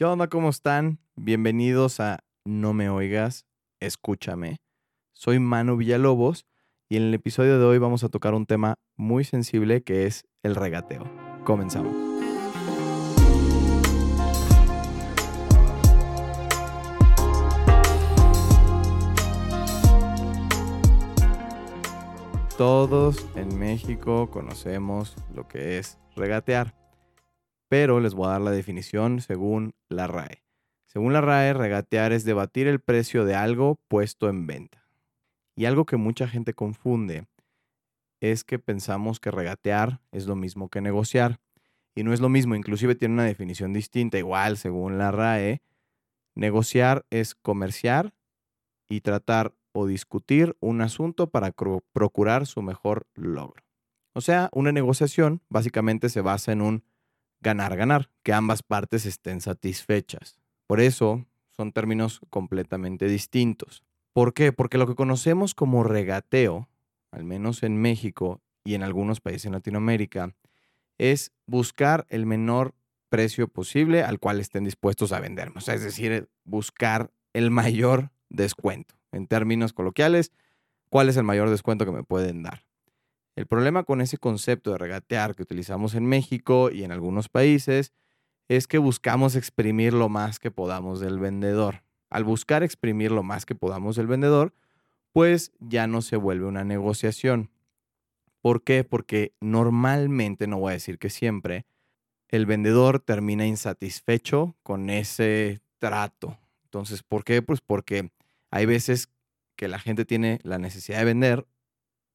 ¿Qué onda? ¿Cómo están? Bienvenidos a No me oigas, escúchame. Soy Manu Villalobos y en el episodio de hoy vamos a tocar un tema muy sensible que es el regateo. Comenzamos. Todos en México conocemos lo que es regatear, pero les voy a dar la definición según la RAE. Según la RAE, regatear es debatir el precio de algo puesto en venta. Y algo que mucha gente confunde es que pensamos que regatear es lo mismo que negociar. Y no es lo mismo, inclusive tiene una definición distinta, igual según la RAE. Negociar es comerciar y tratar o discutir un asunto para procurar su mejor logro. O sea, una negociación básicamente se basa en un ganar-ganar, que ambas partes estén satisfechas. Por eso son términos completamente distintos. ¿Por qué? Porque lo que conocemos como regateo, al menos en México y en algunos países en Latinoamérica, es buscar el menor precio posible al cual estén dispuestos a vendernos. es decir, buscar el mayor descuento. En términos coloquiales, ¿cuál es el mayor descuento que me pueden dar? El problema con ese concepto de regatear que utilizamos en México y en algunos países es que buscamos exprimir lo más que podamos del vendedor. Al buscar exprimir lo más que podamos del vendedor, pues ya no se vuelve una negociación. ¿Por qué? Porque normalmente, no voy a decir que siempre, el vendedor termina insatisfecho con ese trato. Entonces, ¿por qué? Pues porque hay veces que la gente tiene la necesidad de vender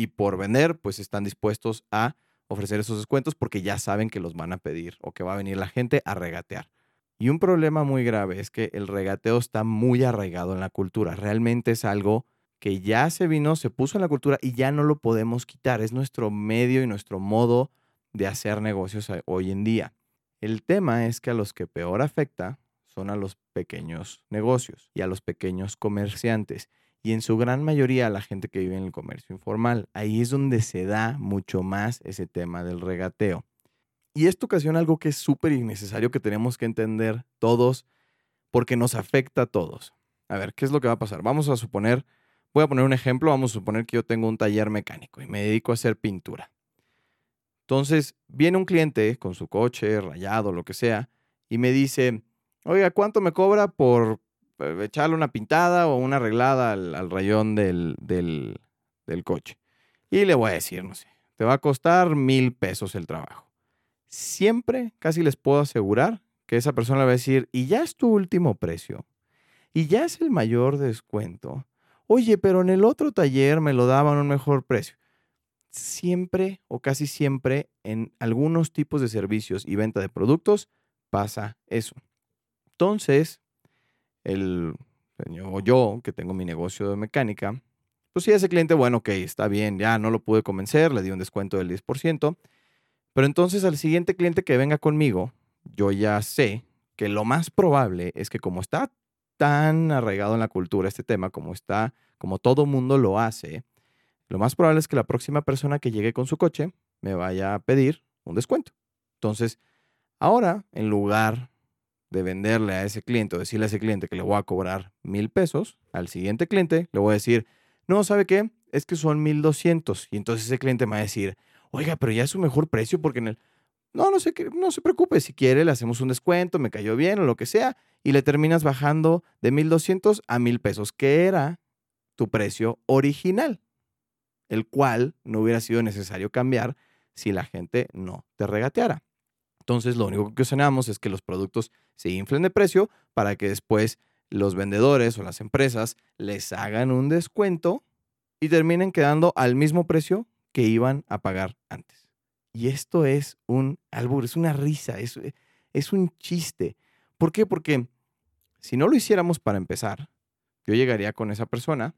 y por vender, pues están dispuestos a ofrecer esos descuentos porque ya saben que los van a pedir o que va a venir la gente a regatear. Y un problema muy grave es que el regateo está muy arraigado en la cultura. Realmente es algo que ya se vino, se puso en la cultura y ya no lo podemos quitar. Es nuestro medio y nuestro modo de hacer negocios hoy en día. El tema es que a los que peor afecta son a los pequeños negocios y a los pequeños comerciantes y en su gran mayoría la gente que vive en el comercio informal. Ahí es donde se da mucho más ese tema del regateo. Y esto ocasiona algo que es súper innecesario que tenemos que entender todos porque nos afecta a todos. A ver, ¿qué es lo que va a pasar? Vamos a suponer, voy a poner un ejemplo, vamos a suponer que yo tengo un taller mecánico y me dedico a hacer pintura. Entonces, viene un cliente con su coche rayado, lo que sea, y me dice, oiga, ¿cuánto me cobra por echarle una pintada o una arreglada al, rayón del, del, coche. Y le voy a decir, no sé, te va a costar mil pesos el trabajo. Siempre, casi les puedo asegurar que esa persona le va a decir, y ya es tu último precio, y ya es el mayor descuento. Oye, pero en el otro taller me lo daban un mejor precio. Siempre o casi siempre en algunos tipos de servicios y venta de productos pasa eso. Entonces, el señor, yo, que tengo mi negocio de mecánica, pues sí, ese cliente, bueno, ok, está bien, ya no lo pude convencer, le di un descuento del 10%, pero entonces al siguiente cliente que venga conmigo, yo ya sé que lo más probable es que como está tan arraigado en la cultura este tema, como está, como todo mundo lo hace, lo más probable es que la próxima persona que llegue con su coche me vaya a pedir un descuento. Entonces, ahora, en lugar de venderle a ese cliente o decirle a ese cliente que le voy a cobrar mil pesos, al siguiente cliente le voy a decir, no, ¿sabe qué? Es que son mil doscientos. Y entonces ese cliente me va a decir, oiga, pero ya es su mejor precio porque en el... No, no, sé, no se preocupe, si quiere le hacemos un descuento, me cayó bien o lo que sea, y le terminas bajando de mil doscientos a mil pesos, que era tu precio original, el cual no hubiera sido necesario cambiar si la gente no te regateara. Entonces, lo único que ocasionamos es que los productos se inflen de precio para que después los vendedores o las empresas les hagan un descuento y terminen quedando al mismo precio que iban a pagar antes. Y esto es un albur, es una risa, es, es un chiste. ¿Por qué? Porque si no lo hiciéramos para empezar, yo llegaría con esa persona,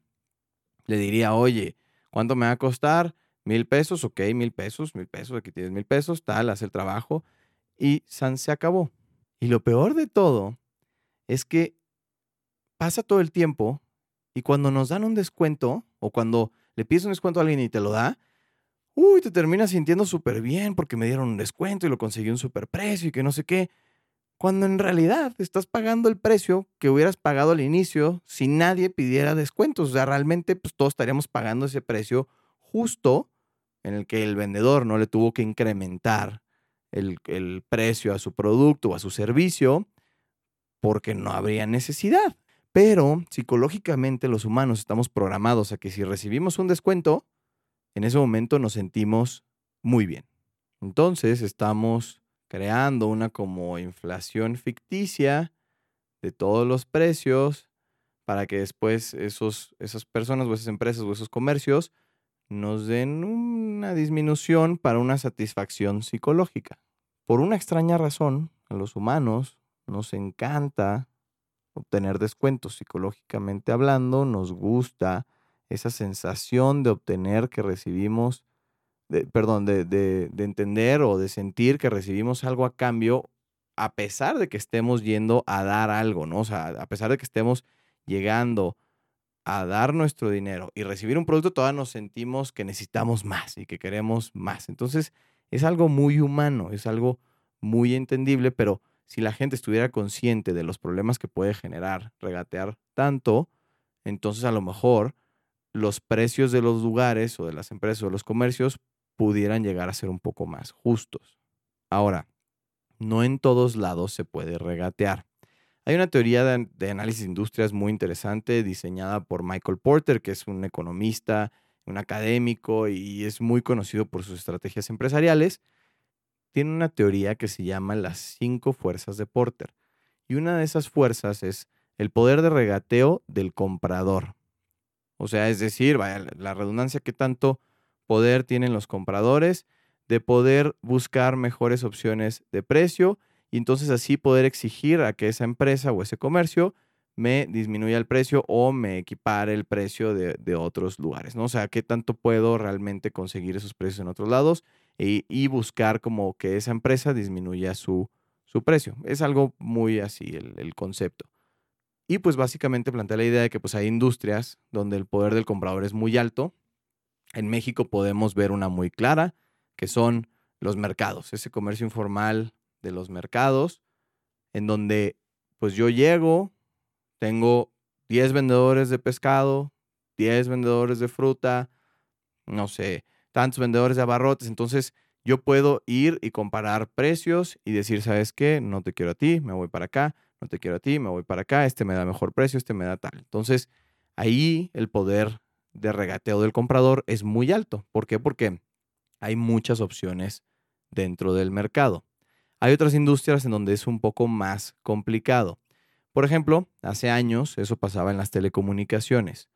le diría, oye, ¿cuánto me va a costar? Mil pesos, ok, mil pesos, mil pesos, aquí tienes mil pesos, tal, haz el trabajo y San se acabó. Y lo peor de todo es que pasa todo el tiempo y cuando nos dan un descuento o cuando le pides un descuento a alguien y te lo da, uy, te terminas sintiendo súper bien porque me dieron un descuento y lo conseguí un súper precio y que no sé qué. cuando en realidad estás pagando el precio que hubieras pagado al inicio si nadie pidiera descuentos. O sea, realmente pues, todos estaríamos pagando ese precio justo en el que el vendedor no le tuvo que incrementar el, el precio a su producto o a su servicio porque no habría necesidad. Pero psicológicamente los humanos estamos programados a que si recibimos un descuento, en ese momento nos sentimos muy bien. Entonces estamos creando una como inflación ficticia de todos los precios para que después esos, esas personas o esas empresas o esos comercios nos den una disminución para una satisfacción psicológica. Por una extraña razón, a los humanos nos encanta obtener descuentos psicológicamente hablando, nos gusta esa sensación de obtener que recibimos perdón, de, entender o de sentir que recibimos algo a cambio a pesar de que estemos yendo a dar algo, ¿no? O sea, a pesar de que estemos llegando a dar nuestro dinero y recibir un producto, todavía nos sentimos que necesitamos más y que queremos más. Entonces, es algo muy humano, es algo muy entendible, pero si la gente estuviera consciente de los problemas que puede generar regatear tanto, entonces a lo mejor los precios de los lugares o de las empresas o de los comercios pudieran llegar a ser un poco más justos. Ahora, no en todos lados se puede regatear. Hay una teoría de, análisis de industrias muy interesante diseñada por Michael Porter, que es un economista, un académico y es muy conocido por sus estrategias empresariales. Tiene una teoría que se llama las cinco fuerzas de Porter. Y una de esas fuerzas es el poder de regateo del comprador. O sea, es decir, vaya, la redundancia que tanto poder tienen los compradores de poder buscar mejores opciones de precio y entonces así poder exigir a que esa empresa o ese comercio me disminuya el precio o me equipare el precio de, otros lugares, ¿no? O sea, qué tanto puedo realmente conseguir esos precios en otros lados y, buscar como que esa empresa disminuya su, su precio. Es algo muy así el, el, concepto. Y pues básicamente plantea la idea de que pues hay industrias donde el poder del comprador es muy alto en México podemos ver una muy clara, que son los mercados, ese comercio informal de los mercados, en donde pues yo llego, tengo 10 vendedores de pescado, 10 vendedores de fruta, no sé, tantos vendedores de abarrotes, entonces yo puedo ir y comparar precios y decir, ¿sabes qué? No te quiero a ti, me voy para acá, no te quiero a ti, me voy para acá, este me da mejor precio, este me da tal. Entonces, ahí el poder de regateo del comprador es muy alto. ¿Por qué? Porque hay muchas opciones dentro del mercado. Hay otras industrias en donde es un poco más complicado. Por ejemplo, hace años eso pasaba en las telecomunicaciones.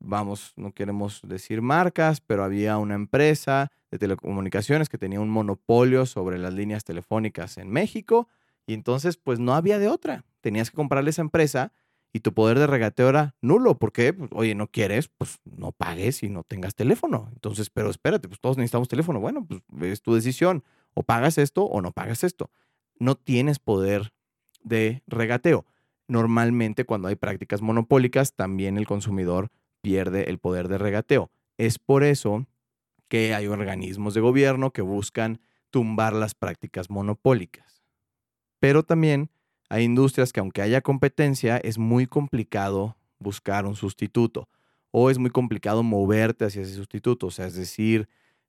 Vamos, no queremos decir marcas, pero había una empresa de telecomunicaciones que tenía un monopolio sobre las líneas telefónicas en México y entonces pues no había de otra. Tenías que comprarle esa empresa y tu poder de regateo era nulo. porque pues, oye, no quieres, pues no pagues y no tengas teléfono. Entonces, pero espérate, pues todos necesitamos teléfono. Bueno, pues es tu decisión. O pagas esto o no pagas esto. No tienes poder de regateo. Normalmente cuando hay prácticas monopólicas, también el consumidor pierde el poder de regateo. Es por eso que hay organismos de gobierno que buscan tumbar las prácticas monopólicas. Pero también hay industrias que aunque haya competencia, es muy complicado buscar un sustituto o es muy complicado moverte hacia ese sustituto. O sea, es decir,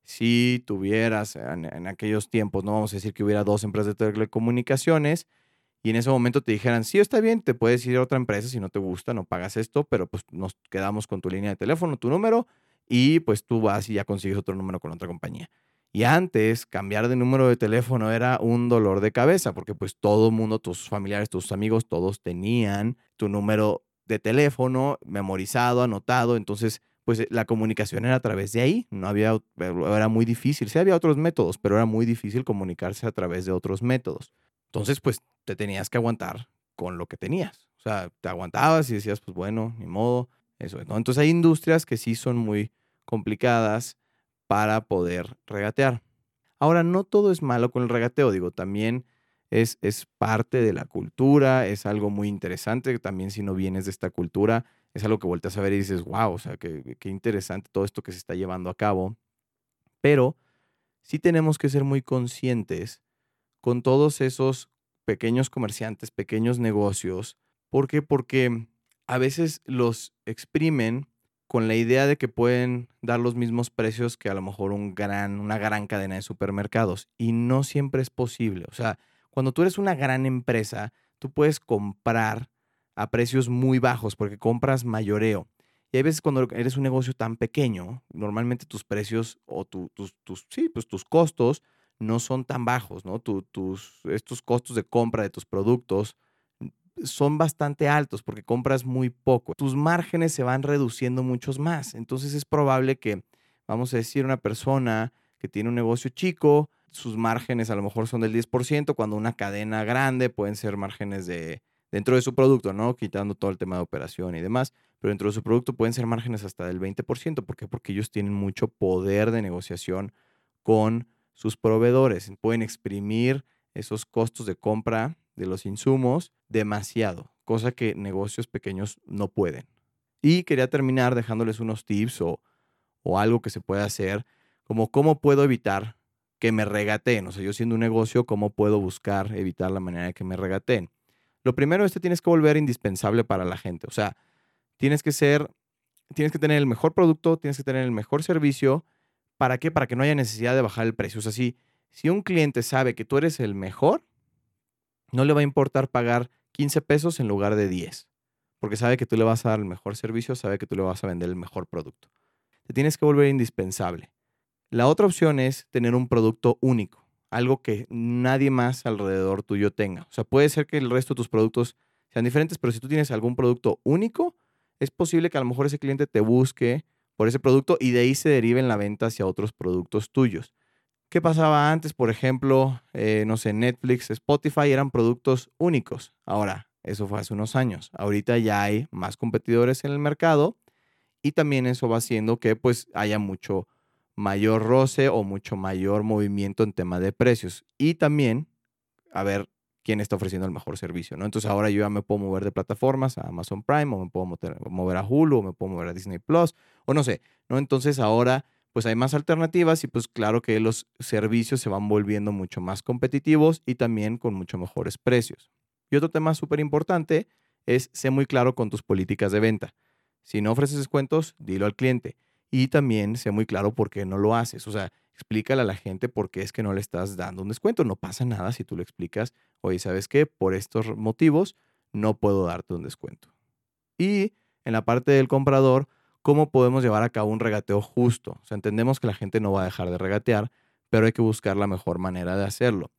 si tuvieras en, aquellos tiempos, no vamos a decir que hubiera dos empresas de telecomunicaciones y en ese momento te dijeran, sí, está bien, te puedes ir a otra empresa si no te gusta, no pagas esto, pero pues nos quedamos con tu línea de teléfono, tu número y pues tú vas y ya consigues otro número con otra compañía. Y antes, cambiar de número de teléfono era un dolor de cabeza, porque pues todo el mundo, tus familiares, tus amigos, todos tenían tu número de teléfono memorizado, anotado. Entonces, pues la comunicación era a través de ahí. No había, era muy difícil. Sí había otros métodos, pero era muy difícil comunicarse a través de otros métodos. Entonces, pues te tenías que aguantar con lo que tenías. O sea, te aguantabas y decías, pues bueno, ni modo, eso. ¿no? Entonces hay industrias que sí son muy complicadas para poder regatear. Ahora, no todo es malo con el regateo, digo, también es, es parte de la cultura, es algo muy interesante, también si no vienes de esta cultura, es algo que volteas a ver y dices, wow, o sea, qué, qué interesante todo esto que se está llevando a cabo. Pero sí tenemos que ser muy conscientes con todos esos pequeños comerciantes, pequeños negocios. ¿Por qué? Porque a veces los exprimen con la idea de que pueden dar los mismos precios que a lo mejor un gran, una gran cadena de supermercados. Y no siempre es posible. O sea, cuando tú eres una gran empresa, tú puedes comprar a precios muy bajos porque compras mayoreo. Y hay veces cuando eres un negocio tan pequeño, normalmente tus precios o tus, tus, sí, pues tus costos no son tan bajos, ¿no? tus, estos costos de compra de tus productos son bastante altos porque compras muy poco. Tus márgenes se van reduciendo muchos más. Entonces es probable que, vamos a decir, una persona que tiene un negocio chico, sus márgenes a lo mejor son del 10%, cuando una cadena grande pueden ser márgenes de dentro de su producto, ¿no? Quitando todo el tema de operación y demás, pero dentro de su producto pueden ser márgenes hasta del 20%. ¿Por qué? Porque ellos tienen mucho poder de negociación con sus proveedores. Pueden exprimir esos costos de compra de los insumos demasiado, cosa que negocios pequeños no pueden. Y quería terminar dejándoles unos tips o, o algo que se puede hacer, como cómo puedo evitar que me regateen. O sea, yo siendo un negocio, ¿cómo puedo buscar evitar la manera de que me regateen? Lo primero es que tienes que volver indispensable para la gente. O sea, tienes que ser, tienes que tener el mejor producto, tienes que tener el mejor servicio. ¿Para qué? Para que no haya necesidad de bajar el precio. O sea, si, si un cliente sabe que tú eres el mejor, no le va a importar pagar 15 pesos en lugar de 10, porque sabe que tú le vas a dar el mejor servicio, sabe que tú le vas a vender el mejor producto. Te tienes que volver indispensable. La otra opción es tener un producto único, algo que nadie más alrededor tuyo tenga. O sea, puede ser que el resto de tus productos sean diferentes, pero si tú tienes algún producto único, es posible que a lo mejor ese cliente te busque por ese producto y de ahí se derive en la venta hacia otros productos tuyos. ¿Qué pasaba antes? Por ejemplo, eh, no sé, Netflix, Spotify eran productos únicos. Ahora, eso fue hace unos años. Ahorita ya hay más competidores en el mercado y también eso va haciendo que pues haya mucho mayor roce o mucho mayor movimiento en tema de precios. Y también a ver quién está ofreciendo el mejor servicio, ¿no? Entonces ahora yo ya me puedo mover de plataformas a Amazon Prime o me puedo mover a Hulu o me puedo mover a Disney Plus o no sé, ¿no? Entonces ahora pues hay más alternativas y pues claro que los servicios se van volviendo mucho más competitivos y también con mucho mejores precios. Y otro tema súper importante es ser muy claro con tus políticas de venta. Si no ofreces descuentos, dilo al cliente. Y también sé muy claro por qué no lo haces. O sea, explícale a la gente por qué es que no le estás dando un descuento. No pasa nada si tú le explicas, oye, ¿sabes qué? Por estos motivos no puedo darte un descuento. Y en la parte del comprador, cómo podemos llevar a cabo un regateo justo. O sea, entendemos que la gente no va a dejar de regatear, pero hay que buscar la mejor manera de hacerlo.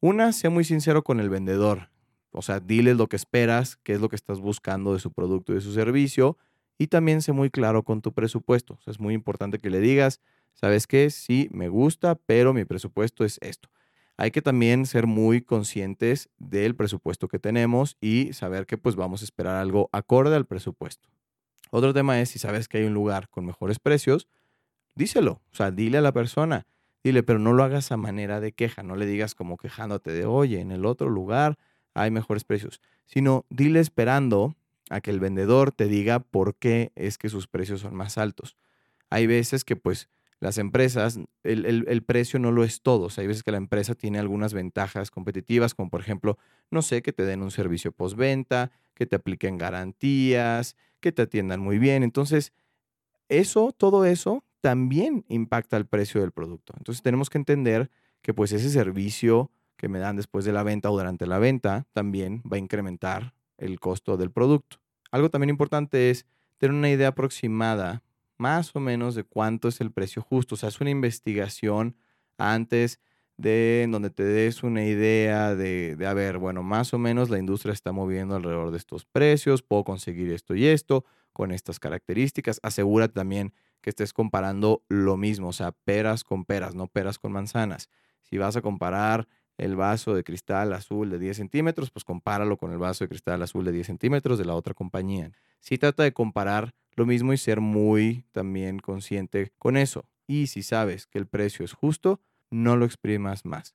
Una, sea muy sincero con el vendedor. O sea, dile lo que esperas, qué es lo que estás buscando de su producto y de su servicio. Y también sé muy claro con tu presupuesto. Es muy importante que le digas, ¿sabes qué? Sí, me gusta, pero mi presupuesto es esto. Hay que también ser muy conscientes del presupuesto que tenemos y saber que pues vamos a esperar algo acorde al presupuesto. Otro tema es si sabes que hay un lugar con mejores precios, díselo. O sea, dile a la persona, dile, pero no lo hagas a manera de queja, no le digas como quejándote de, oye, en el otro lugar hay mejores precios, sino dile esperando a que el vendedor te diga por qué es que sus precios son más altos. Hay veces que pues las empresas, el, el, precio no lo es todo. Hay veces que la empresa tiene algunas ventajas competitivas, como por ejemplo, no sé, que te den un servicio postventa, que te apliquen garantías, que te atiendan muy bien. Entonces, eso, todo eso también impacta el precio del producto. Entonces, tenemos que entender que pues ese servicio que me dan después de la venta o durante la venta también va a incrementar el costo del producto. Algo también importante es tener una idea aproximada más o menos de cuánto es el precio justo. O sea, es una investigación antes de donde te des una idea de, de, a ver, bueno, más o menos la industria está moviendo alrededor de estos precios, puedo conseguir esto y esto con estas características. Asegúrate también que estés comparando lo mismo, o sea, peras con peras, no peras con manzanas. Si vas a comparar el vaso de cristal azul de 10 centímetros, pues compáralo con el vaso de cristal azul de 10 centímetros de la otra compañía. Si trata de comparar lo mismo y ser muy también consciente con eso. Y si sabes que el precio es justo, no lo exprimas más.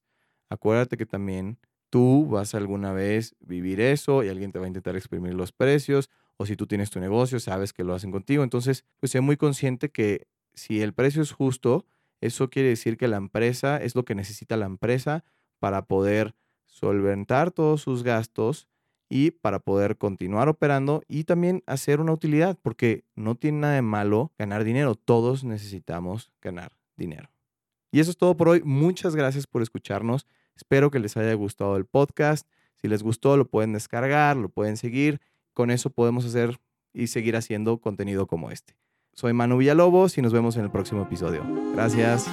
Acuérdate que también tú vas alguna vez vivir eso y alguien te va a intentar exprimir los precios o si tú tienes tu negocio, sabes que lo hacen contigo. Entonces, pues sé muy consciente que si el precio es justo, eso quiere decir que la empresa es lo que necesita la empresa para poder solventar todos sus gastos y para poder continuar operando y también hacer una utilidad, porque no tiene nada de malo ganar dinero, todos necesitamos ganar dinero. Y eso es todo por hoy, muchas gracias por escucharnos, espero que les haya gustado el podcast, si les gustó lo pueden descargar, lo pueden seguir, con eso podemos hacer y seguir haciendo contenido como este. Soy Manu Villalobos y nos vemos en el próximo episodio. Gracias.